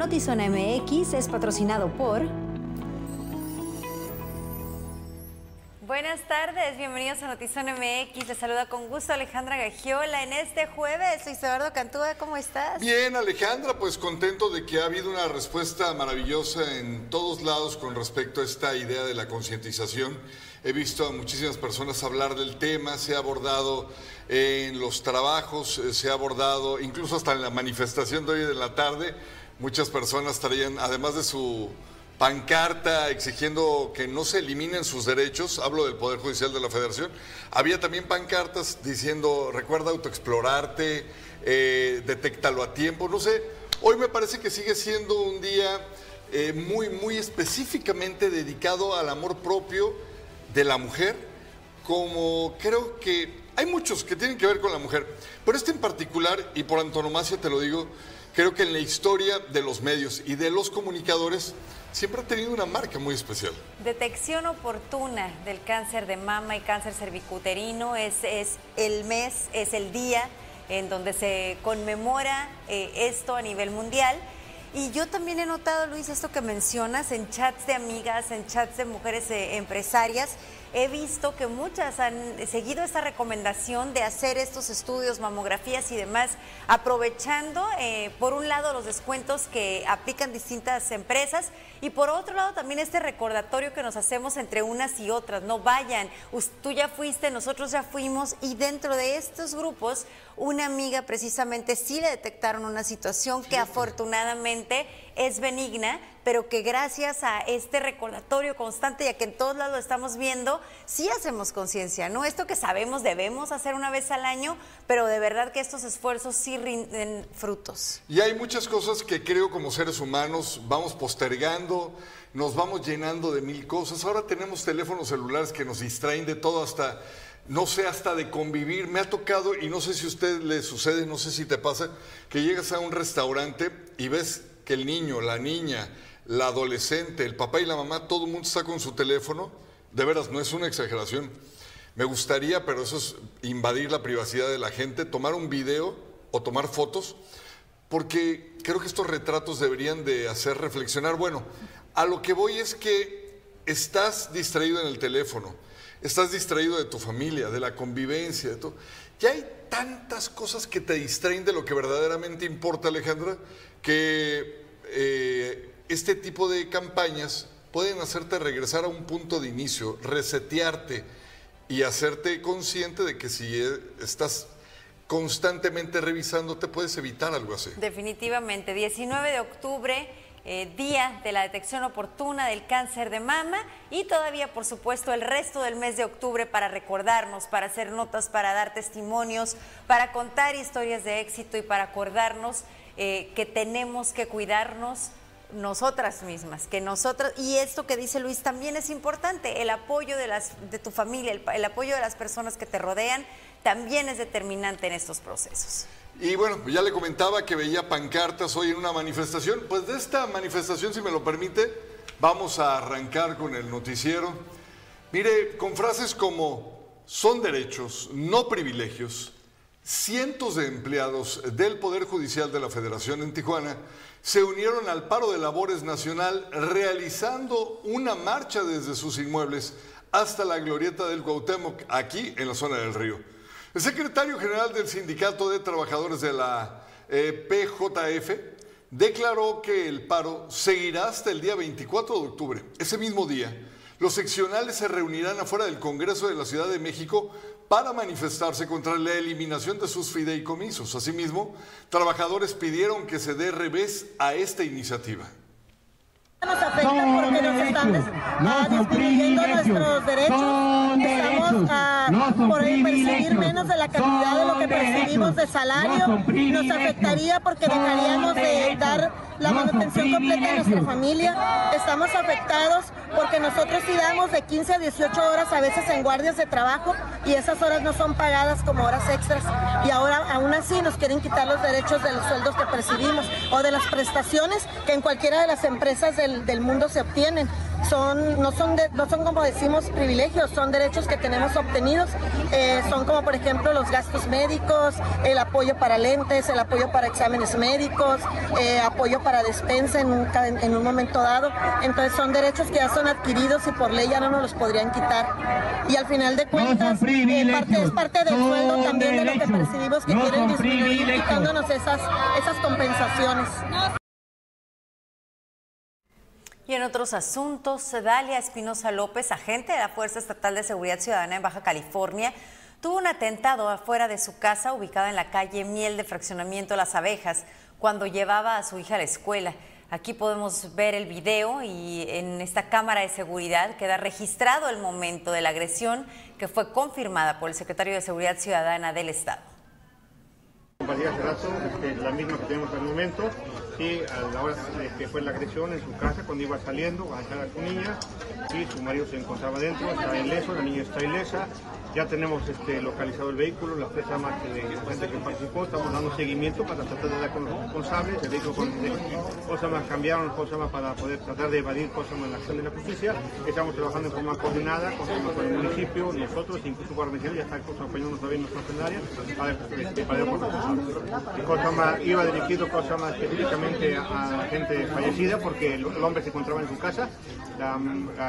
Notizona MX es patrocinado por... Buenas tardes, bienvenidos a Notizón MX. Les saluda con gusto Alejandra Gagiola en este jueves. Soy Eduardo Cantúa, ¿cómo estás? Bien, Alejandra, pues contento de que ha habido una respuesta maravillosa en todos lados con respecto a esta idea de la concientización. He visto a muchísimas personas hablar del tema, se ha abordado en los trabajos, eh, se ha abordado incluso hasta en la manifestación de hoy de la tarde. Muchas personas traían, además de su pancarta exigiendo que no se eliminen sus derechos, hablo del Poder Judicial de la Federación, había también pancartas diciendo, recuerda autoexplorarte, eh, detéctalo a tiempo, no sé, hoy me parece que sigue siendo un día eh, muy, muy específicamente dedicado al amor propio de la mujer, como creo que hay muchos que tienen que ver con la mujer, pero este en particular, y por antonomasia te lo digo, creo que en la historia de los medios y de los comunicadores, siempre ha tenido una marca muy especial. Detección oportuna del cáncer de mama y cáncer cervicuterino es, es el mes, es el día en donde se conmemora eh, esto a nivel mundial. Y yo también he notado, Luis, esto que mencionas en chats de amigas, en chats de mujeres eh, empresarias, he visto que muchas han seguido esta recomendación de hacer estos estudios, mamografías y demás, aprovechando, eh, por un lado, los descuentos que aplican distintas empresas y por otro lado también este recordatorio que nos hacemos entre unas y otras. No vayan, tú ya fuiste, nosotros ya fuimos y dentro de estos grupos, una amiga precisamente sí le detectaron una situación que afortunadamente es benigna, pero que gracias a este recordatorio constante y a que en todos lados lo estamos viendo, sí hacemos conciencia, ¿no? Esto que sabemos debemos hacer una vez al año, pero de verdad que estos esfuerzos sí rinden frutos. Y hay muchas cosas que creo como seres humanos vamos postergando, nos vamos llenando de mil cosas. Ahora tenemos teléfonos celulares que nos distraen de todo hasta no sé, hasta de convivir. Me ha tocado, y no sé si a usted le sucede, no sé si te pasa, que llegas a un restaurante y ves que el niño, la niña, la adolescente, el papá y la mamá, todo el mundo está con su teléfono. De veras, no es una exageración. Me gustaría, pero eso es invadir la privacidad de la gente, tomar un video o tomar fotos, porque creo que estos retratos deberían de hacer reflexionar. Bueno, a lo que voy es que estás distraído en el teléfono, estás distraído de tu familia, de la convivencia, de todo. Ya hay tantas cosas que te distraen de lo que verdaderamente importa, Alejandra, que eh, este tipo de campañas pueden hacerte regresar a un punto de inicio, resetearte y hacerte consciente de que si e, estás constantemente revisando, te puedes evitar algo así. Definitivamente. 19 de octubre, eh, día de la detección oportuna del cáncer de mama y todavía, por supuesto, el resto del mes de octubre para recordarnos, para hacer notas, para dar testimonios, para contar historias de éxito y para acordarnos eh, que tenemos que cuidarnos nosotras mismas, que nosotros, y esto que dice Luis también es importante, el apoyo de, las, de tu familia, el, apoyo de las personas que te rodean, también es determinante en estos procesos. Y bueno, ya le comentaba que veía pancartas hoy en una manifestación, pues de esta manifestación, si me lo permite, vamos a arrancar con el noticiero. Mire, con frases como son derechos, no privilegios, cientos de empleados del Poder Judicial de la Federación en Tijuana se unieron al paro de labores nacional realizando una marcha desde sus inmuebles hasta la glorieta del Cuauhtémoc, aquí en la zona del río. El secretario general del Sindicato de Trabajadores de la eh, PJF declaró que el paro seguirá hasta el día 24 de octubre. Ese mismo día, los seccionales se reunirán afuera del Congreso de la Ciudad de México para manifestarse contra la eliminación de sus fideicomisos. Asimismo, trabajadores pidieron que se dé revés a esta iniciativa. Nos afecta porque nos están no disminuyendo nuestros derechos, estamos a, por percibir menos de la cantidad de lo que percibimos de salario, nos afectaría porque dejaríamos de dar la manutención completa de nuestra familia, estamos afectados porque nosotros sí damos de 15 a 18 horas a veces en guardias de trabajo y esas horas no son pagadas como horas extras. Y ahora aún así nos quieren quitar los derechos de los sueldos que percibimos o de las prestaciones que en cualquiera de las empresas del, del mundo se obtienen. son, no, son no son como decimos privilegios, son derechos que tenemos obtenidos. Eh, son como por ejemplo los gastos médicos, el apoyo para lentes, el apoyo para exámenes médicos, eh, apoyo para despensa en un, en un momento dado. Entonces son derechos que ya son adquiridos y por ley ya no nos los podrían quitar. Y al final de cuentas eh, parte, es parte del sueldo también de lo que percibimos que quieren disminuir quitándonos esas, esas compensaciones. Y en otros asuntos, Dalia Espinosa López, agente de la Fuerza Estatal de Seguridad Ciudadana en Baja California, tuvo un atentado afuera de su casa ubicada en la calle Miel de Fraccionamiento Las Abejas cuando llevaba a su hija a la escuela. Aquí podemos ver el video y en esta cámara de seguridad queda registrado el momento de la agresión que fue confirmada por el secretario de Seguridad Ciudadana del Estado. Rato, este, la misma que tenemos al momento, a la hora que fue la agresión en su casa, cuando iba saliendo a dejar a su niña, y su marido se encontraba dentro, está ileso, la niña está ilesa, ya tenemos este, localizado el vehículo, las tres armas que, que participó, estamos dando seguimiento para tratar de dar con los responsables, el vehículo con, cosas más cambiaron, cosas más para poder tratar de evadir cosas más en la acción de la justicia. Estamos trabajando en forma coordinada con, con el municipio, nosotros, incluso Guardia Nacional, ya está acompañándonos también nuestra para, este, para, para cosa más, iba dirigido cosa más específicamente a, gente fallecida porque el, hombre se encontraba en su casa, la,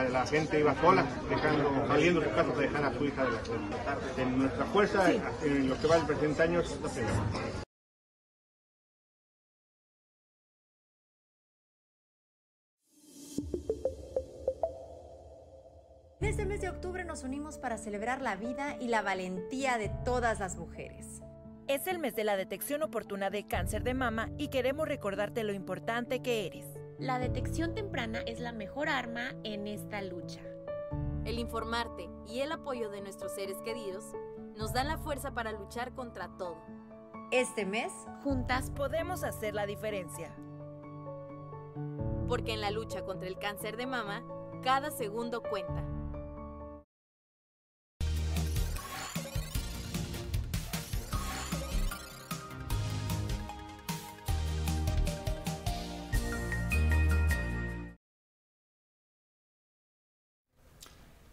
la, gente iba sola, dejando, saliendo de su casa para dejar a su hija de la en nuestra fuerza, en lo que va el presente año, es la En este mes de octubre nos unimos para celebrar la vida y la valentía de todas las mujeres. Es el mes de la detección oportuna de cáncer de mama y queremos recordarte lo importante que eres. La detección temprana es la mejor arma en esta lucha. El informarte y el apoyo de nuestros seres queridos nos dan la fuerza para luchar contra todo. Este mes, juntas podemos hacer la diferencia. Porque en la lucha contra el cáncer de mama, cada segundo cuenta.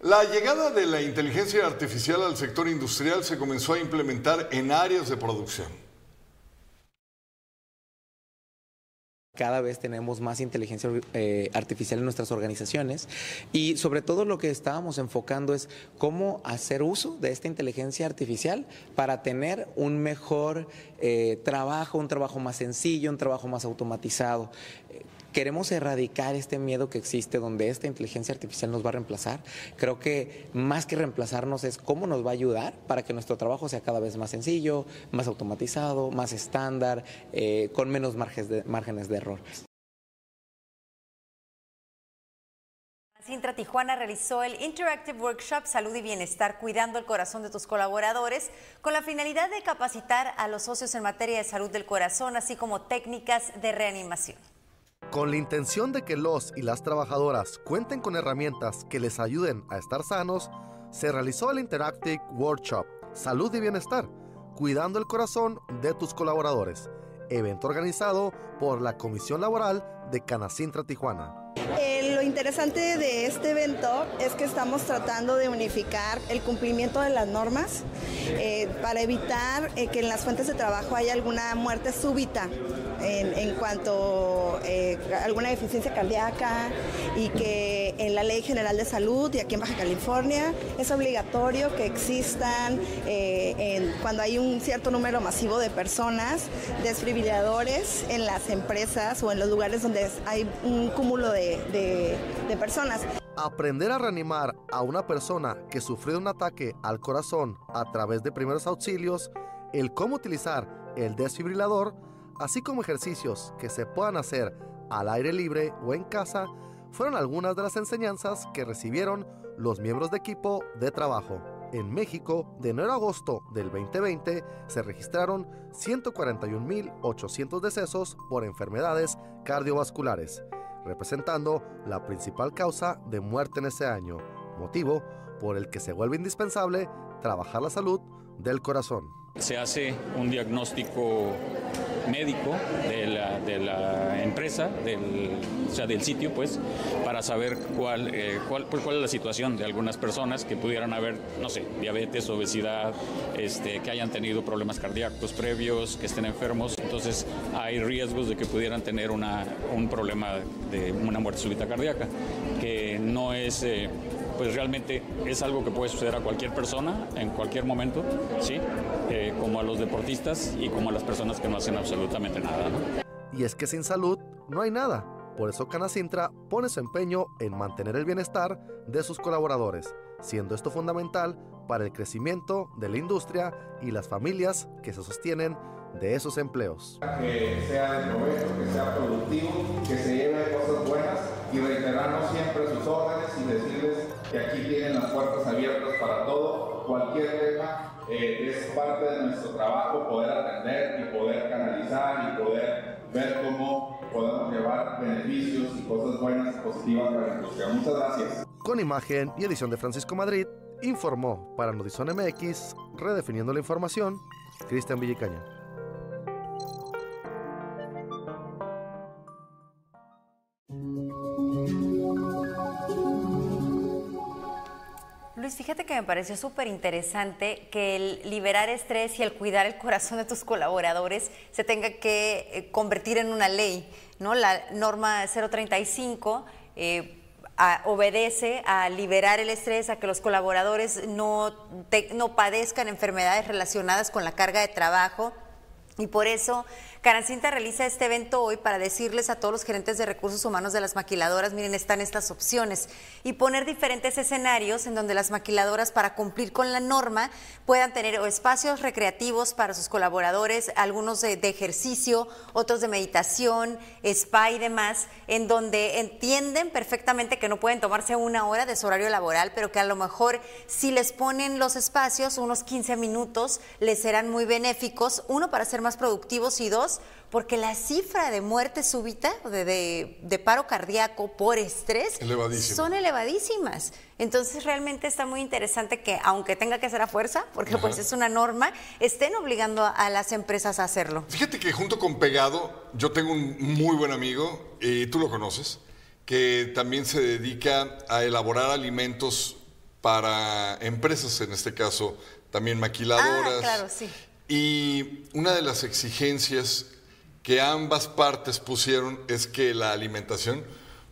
La llegada de la inteligencia artificial al sector industrial se comenzó a implementar en áreas de producción. cada vez tenemos más inteligencia eh, artificial en nuestras organizaciones y sobre todo lo que estábamos enfocando es cómo hacer uso de esta inteligencia artificial para tener un mejor eh, trabajo, un trabajo más sencillo, un trabajo más automatizado. Queremos erradicar este miedo que existe donde esta inteligencia artificial nos va a reemplazar. Creo que más que reemplazarnos es cómo nos va a ayudar para que nuestro trabajo sea cada vez más sencillo, más automatizado, más estándar, eh, con menos márgenes de, error. Sintra Tijuana realizó el Interactive Workshop Salud y Bienestar Cuidando el Corazón de tus colaboradores con la finalidad de capacitar a los socios en materia de salud del corazón, así como técnicas de reanimación. Con la intención de que los y las trabajadoras cuenten con herramientas que les ayuden a estar sanos, se realizó el Interactive Workshop Salud y Bienestar, cuidando el corazón de tus colaboradores, evento organizado por la Comisión Laboral de Canacintra Tijuana. Eh, lo interesante de este evento es que estamos tratando de unificar el cumplimiento de las normas eh, para evitar eh, que en las fuentes de trabajo haya alguna muerte súbita en, cuanto a alguna deficiencia cardíaca y que en la Ley General de Salud y aquí en Baja California es obligatorio que existan cuando hay un cierto número masivo de personas desfibriladores en las empresas o en los lugares donde hay un cúmulo de, personas. Aprender a reanimar a una persona que sufrió un ataque al corazón a través de primeros auxilios, el cómo utilizar el desfibrilador, así como ejercicios que se puedan hacer al aire libre o en casa, fueron algunas de las enseñanzas que recibieron los miembros de equipo de trabajo. En México, de enero a agosto del 2020, se registraron 141.800 decesos por enfermedades cardiovasculares representando la principal causa de muerte en ese año, motivo por el que se vuelve indispensable trabajar la salud del corazón. Se hace un diagnóstico médico de la, de la empresa, del, o sea, del sitio, pues, para saber cuál, eh, cuál, pues, cuál es la situación de algunas personas que pudieran haber, no sé, diabetes, obesidad, este, que hayan tenido problemas cardíacos previos, que estén enfermos. Entonces, hay riesgos de que pudieran tener una, un problema de una muerte súbita cardíaca, que no es... Eh, pues realmente es algo que puede suceder a cualquier persona en cualquier momento, ¿sí? Eh, como a los deportistas y como a las personas que no hacen absolutamente nada. Y es que sin salud no hay nada. Por eso Canacintra pone su empeño en mantener el bienestar de sus colaboradores, siendo esto fundamental para el crecimiento de la industria y las familias que se sostienen de esos empleos. Que sea de provecho, que sea productivo, que se lleve cosas buenas y reiterarnos siempre sus órdenes y decirles que aquí tienen las puertas abiertas para todo, cualquier tema. Eh, es parte de nuestro trabajo poder atender y poder canalizar y poder ver cómo podemos llevar beneficios y cosas buenas y positivas para la industria. Muchas gracias. Con imagen y edición de Francisco Madrid, informó para Notizón MX, redefiniendo la información, Cristian Villicaña. Fíjate que me pareció súper interesante que el liberar estrés y el cuidar el corazón de tus colaboradores se tenga que eh, convertir en una ley, ¿no? La norma 035 eh, obedece a liberar el estrés, a que los colaboradores no, no padezcan enfermedades relacionadas con la carga de trabajo. Y por eso Canacinta realiza este evento hoy para decirles a todos los gerentes de recursos humanos de las maquiladoras, miren, están estas opciones. Y poner diferentes escenarios en donde las maquiladoras para cumplir con la norma puedan tener espacios recreativos para sus colaboradores, algunos de, de ejercicio, otros de meditación, spa y demás, en donde entienden perfectamente que no pueden tomarse una hora de su horario laboral, pero que a lo mejor si les ponen los espacios, unos 15 minutos, les serán muy benéficos, uno para ser más productivos y dos, porque la cifra de muerte súbita, de, de- de paro cardíaco por estrés, son elevadísimas. Entonces realmente está muy interesante que, aunque tenga que ser a fuerza, porque Ajá. pues es una norma, estén obligando a, a las empresas a hacerlo. Fíjate que junto con Pegado, yo tengo un muy buen amigo, y tú lo conoces, que también se dedica a elaborar alimentos para empresas, en este caso también maquiladoras. Ah, claro, sí. Y una de las exigencias que ambas partes pusieron es que la alimentación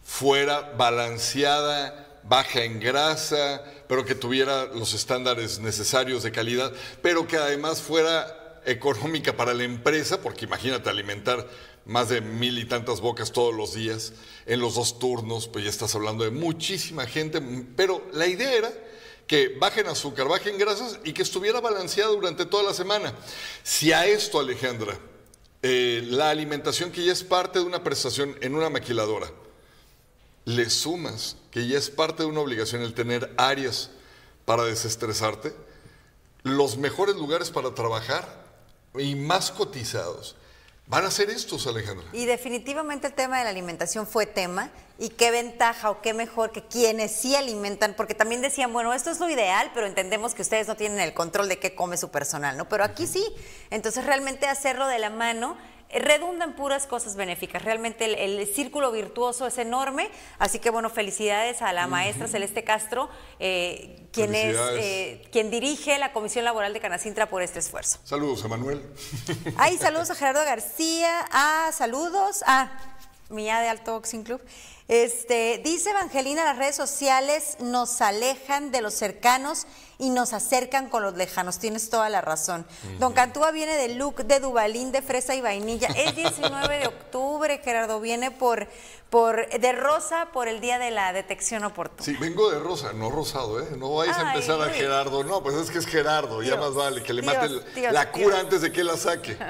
fuera balanceada, baja en grasa, pero que tuviera los estándares necesarios de calidad, pero que además fuera económica para la empresa, porque imagínate alimentar más de mil y tantas bocas todos los días, en los dos turnos, pues ya estás hablando de muchísima gente, pero la idea era que bajen azúcar, bajen grasas y que estuviera balanceado durante toda la semana. Si a esto, Alejandra, eh, la alimentación que ya es parte de una prestación en una maquiladora, le sumas que ya es parte de una obligación el tener áreas para desestresarte, los mejores lugares para trabajar y más cotizados van a ser estos, Alejandra. Y definitivamente el tema de la alimentación fue tema y qué ventaja o qué mejor que quienes sí alimentan, porque también decían, bueno, esto es lo ideal, pero entendemos que ustedes no tienen el control de qué come su personal, ¿no? Pero aquí sí. Entonces realmente hacerlo de la mano eh, redunda en puras cosas benéficas. Realmente el, el círculo virtuoso es enorme, así que bueno, felicidades a la maestra Celeste Castro, eh, quien es eh, quien dirige la Comisión Laboral de Canacintra por este esfuerzo. Saludos, Emanuel. Ay, saludos a Gerardo García. Ah, saludos. Ah, Mía de Alto Boxing Club. Este, dice Evangelina, las redes sociales nos alejan de los cercanos y nos acercan con los lejanos. Tienes toda la razón. Don Cantúa viene de look de Dubalín de fresa y vainilla. Es 19 de octubre, Gerardo. Viene por, por de rosa por el día de la detección oportuna. Sí, vengo de rosa, no rosado, ¿eh? No vayas a Ay, empezar a. Gerardo. No, pues es que es Gerardo, ya más vale, que le Dios, mate el- Dios, la cura Dios. antes de que la saque.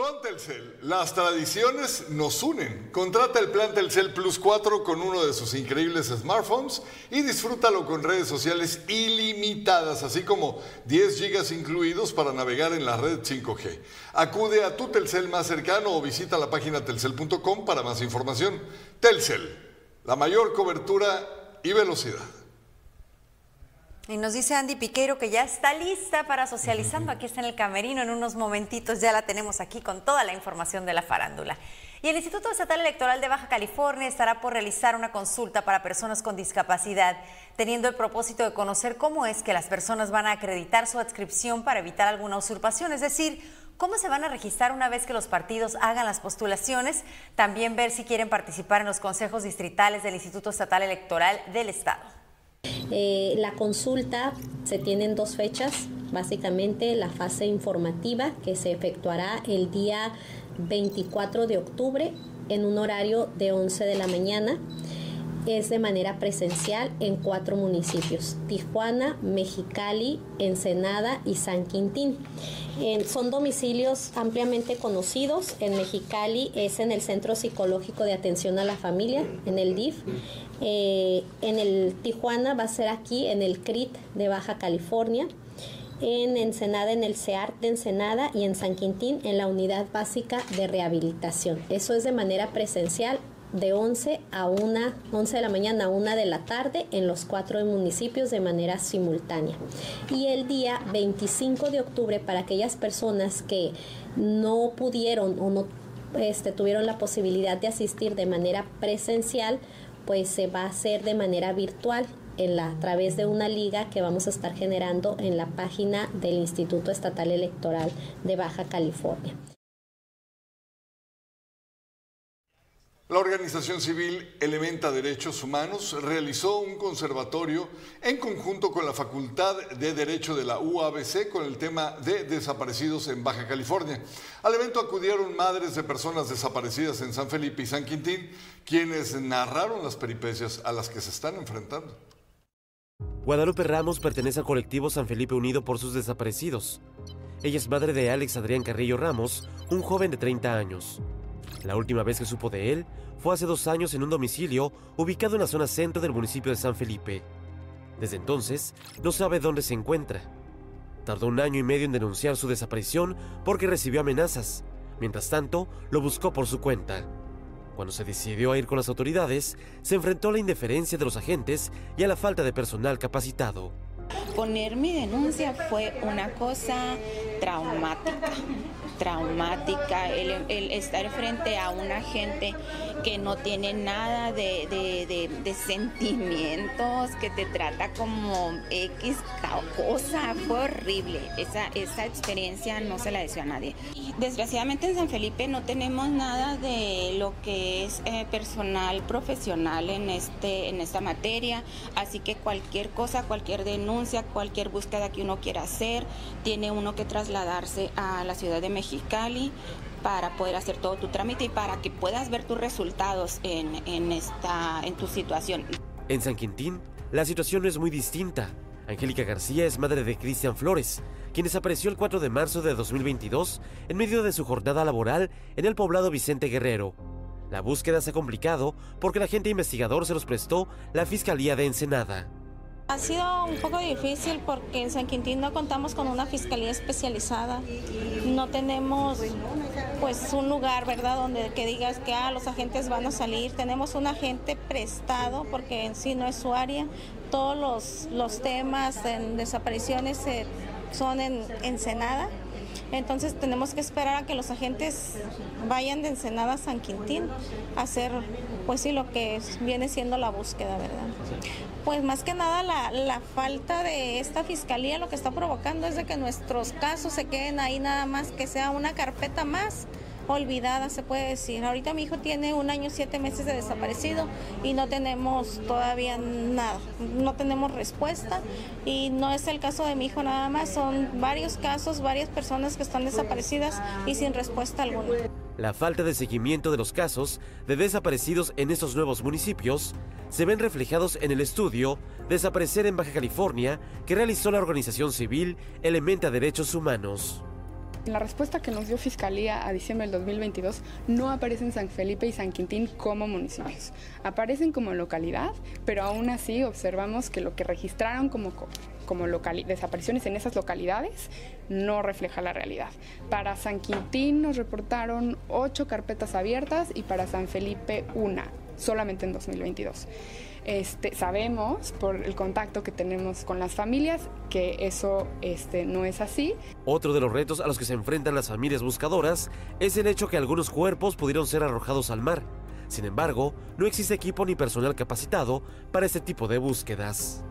Con Telcel, las tradiciones nos unen. Contrata el plan Telcel Plus 4 con uno de sus increíbles smartphones y disfrútalo con redes sociales ilimitadas, así como 10 gigas incluidos para navegar en la red 5G. Acude a tu Telcel más cercano o visita la página telcel.com para más información. Telcel, la mayor cobertura y velocidad. Y nos dice Andy Piqueiro que ya está lista para socializando. Aquí está en el camerino. En unos momentitos ya la tenemos aquí con toda la información de la farándula. Y el Instituto Estatal Electoral de Baja California estará por realizar una consulta para personas con discapacidad, teniendo el propósito de conocer cómo es que las personas van a acreditar su adscripción para evitar alguna usurpación, es decir, cómo se van a registrar una vez que los partidos hagan las postulaciones, también ver si quieren participar en los consejos distritales del Instituto Estatal Electoral del Estado. Eh, la consulta se tiene en dos fechas, básicamente la fase informativa que se efectuará el día 24 de octubre en un horario de 11 de la mañana. Es de manera presencial en cuatro municipios, Tijuana, Mexicali, Ensenada y San Quintín. son domicilios ampliamente conocidos. En Mexicali es en el Centro Psicológico de Atención a la Familia, en el DIF. Eh, en el Tijuana va a ser aquí, en el CRIT de Baja California en Ensenada, en el CEAR de Ensenada y en San Quintín en la unidad básica de rehabilitación. Eso es de manera presencial de 11 a 1, 11 de la mañana a 1 de la tarde en los cuatro municipios de manera simultánea. Y el día 25 de octubre para aquellas personas que no pudieron o no este, tuvieron la posibilidad de asistir de manera presencial, pues se va a hacer de manera virtual a través de una liga que vamos a estar generando en la página del Instituto Estatal Electoral de Baja California. La organización civil Elementa Derechos Humanos realizó un conservatorio en conjunto con la Facultad de Derecho de la UABC con el tema de desaparecidos en Baja California. Al evento acudieron madres de personas desaparecidas en San Felipe y San Quintín, quienes narraron las peripecias a las que se están enfrentando. Guadalupe Ramos pertenece al colectivo San Felipe Unido por sus desaparecidos. Ella es madre de Alex Adrián Carrillo Ramos, un joven de 30 años. La última vez que supo de él fue hace dos años en un domicilio ubicado en la zona centro del municipio de San Felipe. Desde entonces, no sabe dónde se encuentra. Tardó un año y medio en denunciar su desaparición porque recibió amenazas. Mientras tanto, lo buscó por su cuenta. Cuando se decidió a ir con las autoridades, se enfrentó a la indiferencia de los agentes y a la falta de personal capacitado. Poner mi denuncia fue una cosa traumática traumática, el, estar frente a una gente que no tiene nada de, sentimientos, que te trata como X cosa, fue horrible. Esa, esa experiencia no se la deseo a nadie. Desgraciadamente en San Felipe no tenemos nada de lo que es eh, personal profesional en, este, en esta materia, así que cualquier cosa, cualquier denuncia, cualquier búsqueda que uno quiera hacer, tiene uno que trasladarse a la Ciudad de México Mexicali para poder hacer todo tu trámite y para que puedas ver tus resultados en, esta, en tu situación. En San Quintín, la situación es muy distinta. Angélica García es madre de Cristian Flores, quien desapareció el 4 de marzo de 2022 en medio de su jornada laboral en el poblado Vicente Guerrero. La búsqueda se ha complicado porque el agente investigador se los prestó la Fiscalía de Ensenada. Ha sido un poco difícil porque en San Quintín no contamos con una fiscalía especializada. No tenemos pues un lugar, ¿verdad?, donde que digas que ah, los agentes van a salir. Tenemos un agente prestado porque en sí no es su área. Todos los, los temas en desapariciones son en Ensenada. Entonces tenemos que esperar a que los agentes vayan de Ensenada a San Quintín a hacer, pues sí, lo que viene siendo la búsqueda, ¿verdad? Pues más que nada la, la falta de esta fiscalía lo que está provocando es de que nuestros casos se queden ahí nada más, que sea una carpeta más olvidada, se puede decir. Ahorita mi hijo tiene un año, siete meses de desaparecido y no tenemos todavía nada, no tenemos respuesta y no es el caso de mi hijo nada más, son varios casos, varias personas que están desaparecidas y sin respuesta alguna. La falta de seguimiento de los casos de desaparecidos en estos nuevos municipios se ven reflejados en el estudio Desaparecer en Baja California que realizó la organización civil Elementa Derechos Humanos. En la respuesta que nos dio Fiscalía a diciembre del 2022 no aparecen San Felipe y San Quintín como municipios. Aparecen como localidad, pero aún así observamos que lo que registraron como, como desapariciones en esas localidades no refleja la realidad. Para San Quintín nos reportaron ocho carpetas abiertas y para San Felipe una, solamente en 2022. Este, sabemos por el contacto que tenemos con las familias que eso este, no es así. Otro de los retos a los que se enfrentan las familias buscadoras es el hecho que algunos cuerpos pudieron ser arrojados al mar. Sin embargo, no existe equipo ni personal capacitado para este tipo de búsquedas.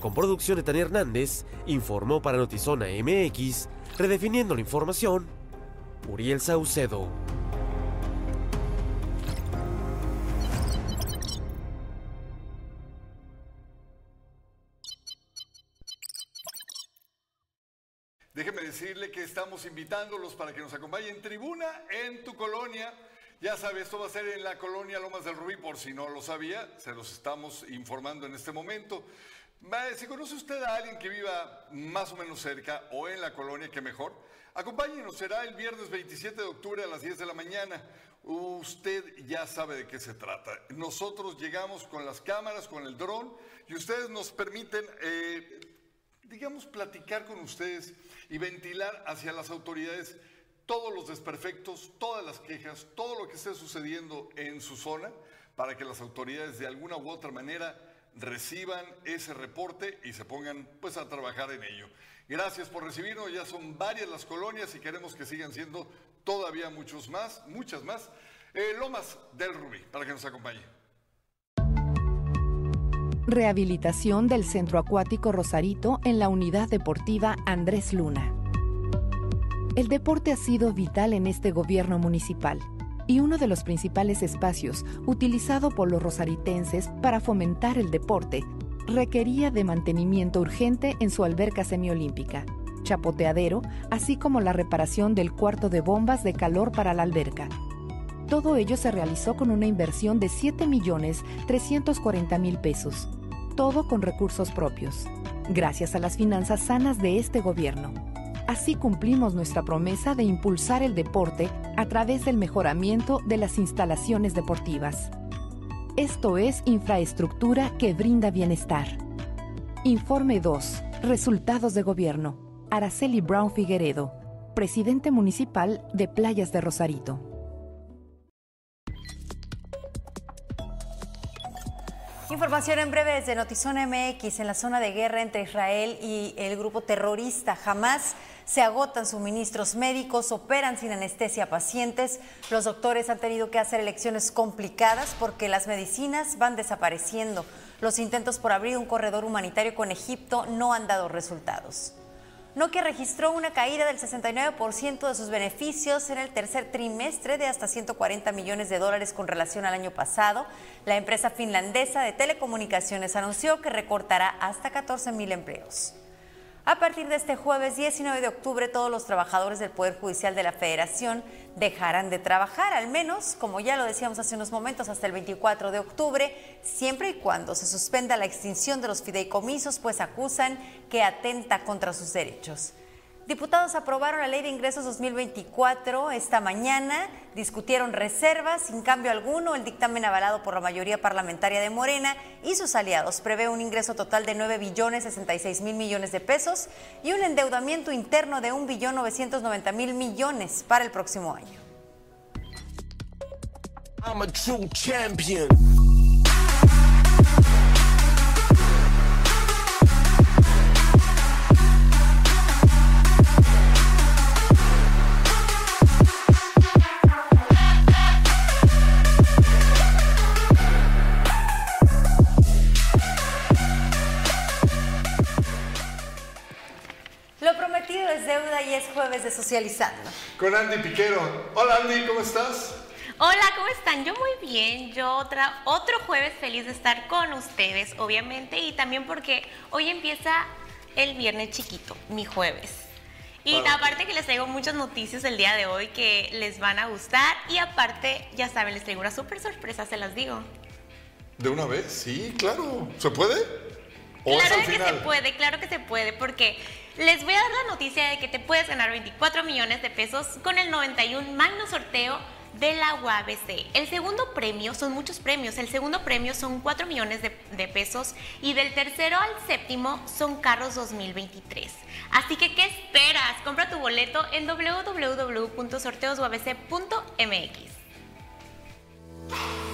Con producción de Tania Hernández, informó para Notizona MX, redefiniendo la información, Uriel Saucedo. Déjeme decirle que estamos invitándolos para que nos acompañen en tribuna en tu colonia. Ya sabe, esto va a ser en la colonia Lomas del Rubí, por si no lo sabía, se los estamos informando en este momento. Si conoce usted a alguien que viva más o menos cerca o en la colonia, que mejor, acompáñenos, será el viernes 27 de octubre a las 10 de la mañana. Usted ya sabe de qué se trata. Nosotros llegamos con las cámaras, con el dron, y ustedes nos permiten, eh, digamos, platicar con ustedes y ventilar hacia las autoridades todos los desperfectos, todas las quejas, todo lo que esté sucediendo en su zona, para que las autoridades de alguna u otra manera reciban ese reporte y se pongan pues a trabajar en ello. Gracias por recibirnos, ya son varias las colonias y queremos que sigan siendo todavía muchos más, muchas más. Eh, Lomas del Rubí, para que nos acompañe. Rehabilitación del Centro Acuático Rosarito en la Unidad Deportiva Andrés Luna. El deporte ha sido vital en este gobierno municipal y uno de los principales espacios utilizado por los rosaritenses para fomentar el deporte requería de mantenimiento urgente en su alberca semiolímpica, chapoteadero, así como la reparación del cuarto de bombas de calor para la alberca. Todo ello se realizó con una inversión de 7.340.000 pesos, todo con recursos propios, gracias a las finanzas sanas de este gobierno. Así cumplimos nuestra promesa de impulsar el deporte a través del mejoramiento de las instalaciones deportivas. Esto es infraestructura que brinda bienestar. Informe 2. Resultados de gobierno. Araceli Brown Figueredo, presidente municipal de Playas de Rosarito. Información en breve desde Notizona MX en la zona de guerra entre Israel y el grupo terrorista Hamas. Se agotan suministros médicos, operan sin anestesia a pacientes. Los doctores han tenido que hacer elecciones complicadas porque las medicinas van desapareciendo. Los intentos por abrir un corredor humanitario con Egipto no han dado resultados. Nokia registró una caída del 69% de sus beneficios en el tercer trimestre de hasta 140 millones de dólares con relación al año pasado. La empresa finlandesa de telecomunicaciones anunció que recortará hasta 14 mil empleos. A partir de este jueves 19 de octubre, todos los trabajadores del Poder Judicial de la Federación dejarán de trabajar, al menos, como ya lo decíamos hace unos momentos, hasta el 24 de octubre, siempre y cuando se suspenda la extinción de los fideicomisos, pues acusan que atenta contra sus derechos. Diputados aprobaron la Ley de Ingresos 2024 esta mañana, discutieron reservas sin cambio alguno, el dictamen avalado por la mayoría parlamentaria de Morena y sus aliados prevé un ingreso total de 9 billones 66 mil millones de pesos y un endeudamiento interno de 1 billón 990 mil millones para el próximo año. Lo prometido es deuda y es jueves de socializando. Con Andy Piquero. Hola Andy, ¿cómo estás? Hola, ¿cómo están? Yo muy bien. Yo otra, otro jueves feliz de estar con ustedes, obviamente, y también porque hoy empieza el viernes chiquito, mi jueves. Y aparte que les traigo muchas noticias el día de hoy que les van a gustar y aparte, ya saben, les traigo una súper sorpresa, se las digo. ¿De una vez? Sí, claro. ¿Se puede? ¿O es Claro al que se puede, claro que se puede, porque les voy a dar la noticia de que te puedes ganar 24 millones de pesos con el 91 magno sorteo de la UABC. El segundo premio, son muchos premios, el segundo premio son 4 millones de, pesos y del tercero al séptimo son carros 2023. Así que, ¿qué esperas? Compra tu boleto en www.sorteosuabc.mx.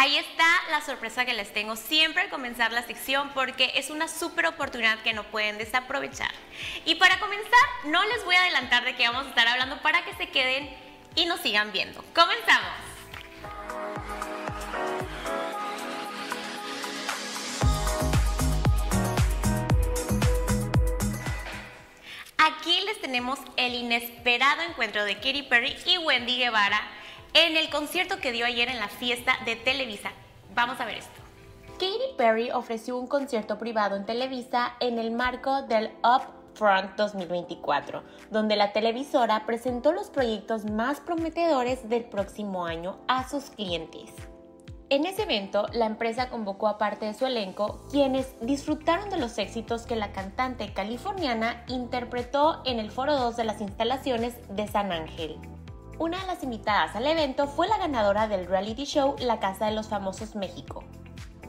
Ahí está la sorpresa que les tengo siempre al comenzar la sección porque es una súper oportunidad que no pueden desaprovechar. Y para comenzar, no les voy a adelantar de qué vamos a estar hablando para que se queden y nos sigan viendo. Comenzamos. Aquí les tenemos el inesperado encuentro de Katy Perry y Wendy Guevara en el concierto que dio ayer en la fiesta de Televisa. Vamos a ver esto. Katy Perry ofreció un concierto privado en Televisa en el marco del Upfront 2024, donde la televisora presentó los proyectos más prometedores del próximo año a sus clientes. En ese evento, la empresa convocó a parte de su elenco, quienes disfrutaron de los éxitos que la cantante californiana interpretó en el Foro 2 de las instalaciones de San Ángel. Una de las invitadas al evento fue la ganadora del reality show La Casa de los Famosos México.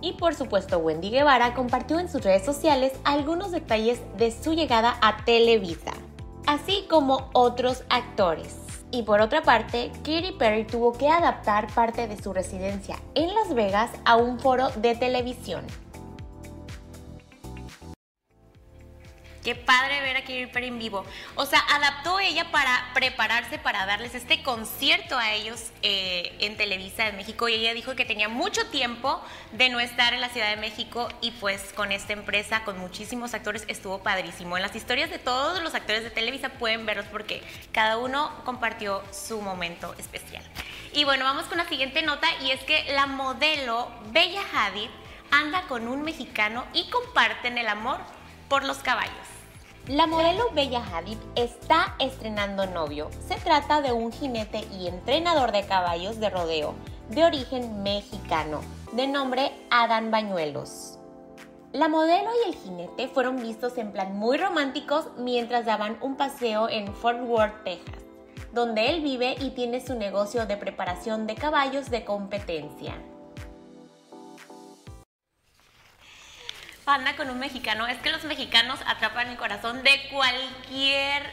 Y por supuesto, Wendy Guevara compartió en sus redes sociales algunos detalles de su llegada a Televisa, así como otros actores. Y por otra parte, Katy Perry tuvo que adaptar parte de su residencia en Las Vegas a un foro de televisión. Qué padre ver a Katy Perry en vivo. O sea, adaptó ella para prepararse para darles este concierto a ellos eh, en Televisa de México y ella dijo que tenía mucho tiempo de no estar en la Ciudad de México y pues con esta empresa, con muchísimos actores, estuvo padrísimo. En las historias de todos los actores de Televisa pueden verlos porque cada uno compartió su momento especial. Y bueno, vamos con la siguiente nota y es que la modelo Bella Hadid anda con un mexicano y comparten el amor por los caballos. La modelo Bella Hadid está estrenando novio. Se trata de un jinete y entrenador de caballos de rodeo de origen mexicano, de nombre Adán Bañuelos. La modelo y el jinete fueron vistos en plan muy románticos mientras daban un paseo en Fort Worth, Texas, donde él vive y tiene su negocio de preparación de caballos de competencia. Anda con un mexicano, es que los mexicanos atrapan el corazón de cualquier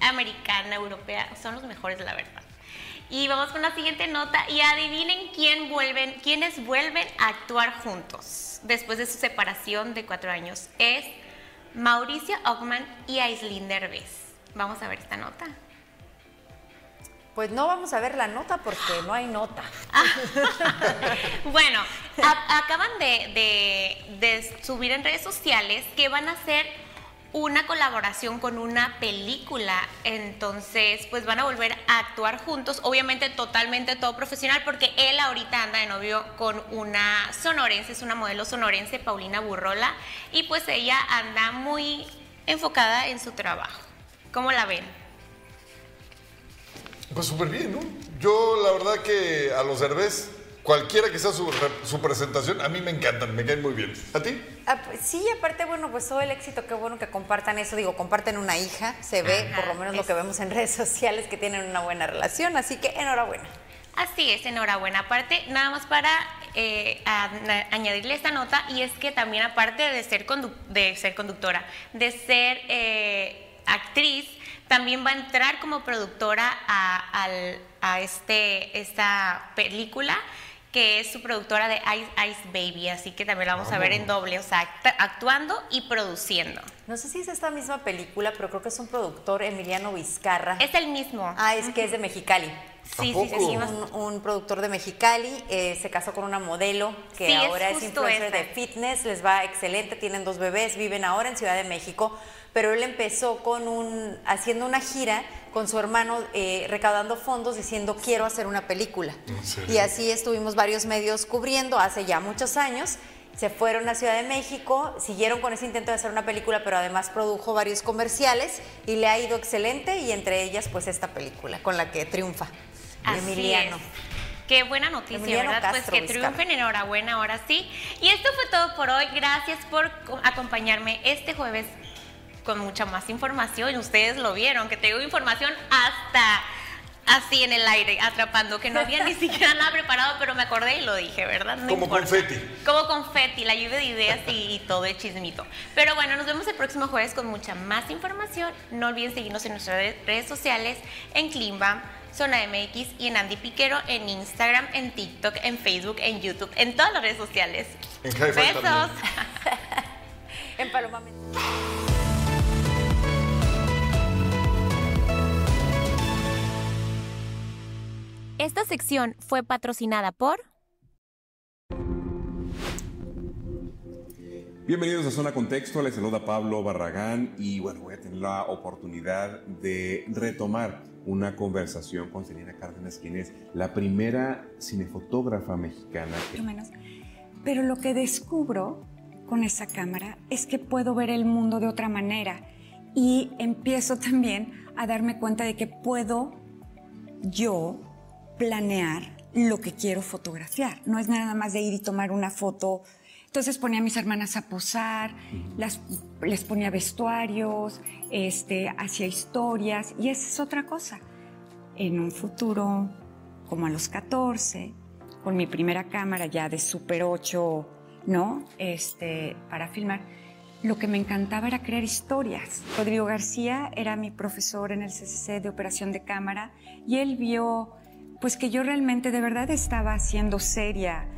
americana, europea, son los mejores, la verdad. Y vamos con la siguiente nota y adivinen quién vuelven, quiénes vuelven a actuar juntos después de su separación de cuatro años. Es Mauricio Ockman y Aislinn Derbez. Vamos a ver esta nota. Pues no vamos a ver la nota porque no hay nota. bueno, a- acaban de, de- de subir en redes sociales que van a hacer una colaboración con una película. Entonces, pues van a volver a actuar juntos. Obviamente totalmente todo profesional porque él ahorita anda de novio con una sonorense, es una modelo sonorense, Paulina Burrola. Y pues ella anda muy enfocada en su trabajo. ¿Cómo la ven? Pues súper bien, ¿no? Yo la verdad que a los Derbez, cualquiera que sea su, re- su presentación, a mí me encantan, me caen muy bien. ¿A ti? Ah, pues sí, aparte, bueno, pues todo el éxito, qué bueno que compartan eso. Digo, comparten una hija, se ve, Ajá, por lo menos lo que vemos en redes sociales, que tienen una buena relación, así que enhorabuena. Así es, enhorabuena. Aparte, nada más para eh, a- añadirle esta nota, y es que también aparte de ser, condu- de ser conductora, de ser eh, actriz, también va a entrar como productora a, este, esta película que es su productora de Ice Ice Baby, así que también la vamos a ver en doble, o sea, act- actuando y produciendo. No sé si es esta misma película, pero creo que es un productor, Emiliano Vizcarra. Es el mismo. Ah, es que es de Mexicali. Sí, sí, sí, sí. Un, un productor de Mexicali, eh, se casó con una modelo que Sí, es ahora es, justo influencer esa. de fitness, les va excelente, tienen dos bebés, viven ahora en Ciudad de México, pero él empezó con un, haciendo una gira con su hermano, eh, recaudando fondos, diciendo quiero hacer una película. Y así estuvimos varios medios cubriendo hace ya muchos años. Se fueron a Ciudad de México, siguieron con ese intento de hacer una película, pero además produjo varios comerciales y le ha ido excelente y entre ellas pues esta película con la que triunfa. Así Emiliano. es. Qué buena noticia, Emiliano ¿verdad? Castro, pues que triunfen, enhorabuena, ahora sí. Y esto fue todo por hoy. Gracias por co- acompañarme este jueves con mucha más información. Ustedes lo vieron, que tengo información hasta así en el aire, atrapando, que no había ni siquiera nada preparado, pero me acordé y lo dije, ¿verdad? No Como importa. confeti. Como confeti, la lluvia de ideas y, y todo el chismito. Pero bueno, nos vemos el próximo jueves con mucha más información. No olviden seguirnos en nuestras re- redes sociales, en Klimba, Zona MX y en Andy Piquero, en Instagram, en TikTok, en Facebook, en YouTube, en todas las redes sociales. En Besos. En Paloma. Esta sección fue patrocinada por... Bienvenidos a Zona Contexto, les saluda Pablo Barragán y bueno, voy a tener la oportunidad de retomar una conversación con Selena Cárdenas, quien es la primera cinefotógrafa mexicana. Menos. Pero lo que descubro con esa cámara es que puedo ver el mundo de otra manera y empiezo también a darme cuenta de que puedo yo planear lo que quiero fotografiar. No es nada más de ir y tomar una foto. Entonces ponía a mis hermanas a posar, las, les ponía vestuarios, este, hacía historias y esa es otra cosa. En un futuro, como a los 14, con mi primera cámara ya de Super 8, ¿no? Este, para filmar, lo que me encantaba era crear historias. Rodrigo García era mi profesor en el CCC de operación de cámara y él vio pues que yo realmente de verdad estaba siendo seria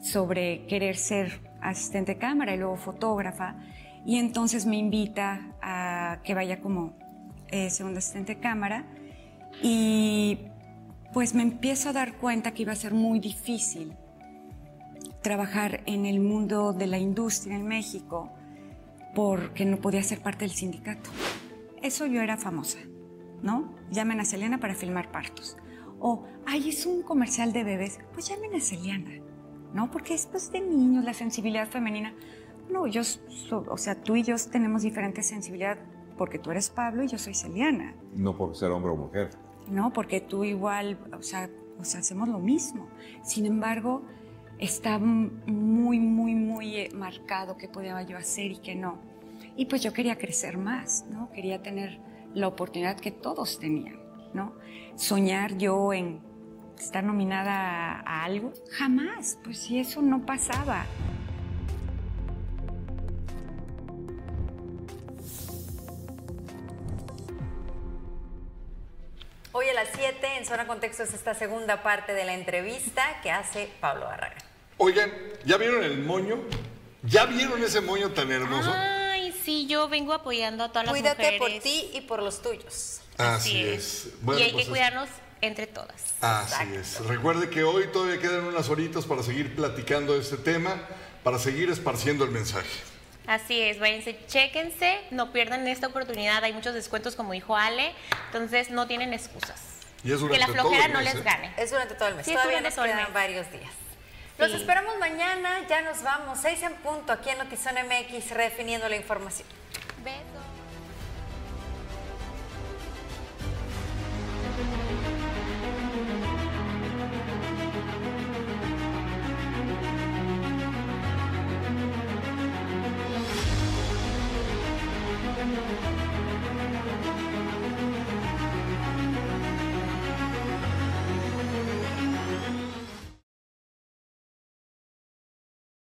sobre querer ser asistente de cámara y luego fotógrafa y entonces me invita a que vaya como eh, segundo asistente de cámara y pues me empiezo a dar cuenta que iba a ser muy difícil trabajar en el mundo de la industria en México porque no podía ser parte del sindicato. Eso yo era famosa, ¿no? Llamen a Selena para filmar partos. O, ay, es un comercial de bebés, pues llamen a Selena, ¿no? Porque es pues, de niños, la sensibilidad femenina. No, yo, so- o sea, tú y yo tenemos diferente sensibilidad porque tú eres Pablo y yo soy Celiana. No por ser hombre o mujer. ¿no? Porque tú igual, o sea, o sea, hacemos lo mismo. Sin embargo, está muy, muy, muy eh, marcado qué podía yo hacer y qué no. Y pues yo quería crecer más, ¿no? Quería tener la oportunidad que todos tenían, ¿no? Soñar yo en estar nominada a, algo, jamás, pues si eso no pasaba. Hoy a las 7 en Zona Contexto es esta segunda parte de la entrevista que hace Pablo Barragán. Oigan, ¿ya vieron el moño? ¿Ya vieron ese moño tan hermoso? Ay, sí, yo vengo apoyando a todas las Cuídate por mujeres. ti y por los tuyos. Así es. Bueno, y hay pues que es- cuidarnos entre todas. Así es. Recuerde que hoy todavía quedan unas horitas para seguir platicando de este tema, para seguir esparciendo el mensaje. Así es, váyanse, chéquense, no pierdan esta oportunidad, hay muchos descuentos como dijo Ale, entonces no tienen excusas. Y es que la todo flojera no mes, les ¿eh? gane. Es durante todo el mes. Sí, Todavía nos todo el quedan mes. varios días. Los Sí. esperamos mañana, ya nos vamos, 6 en punto, aquí en Notizón MX, redefiniendo la información. Besos.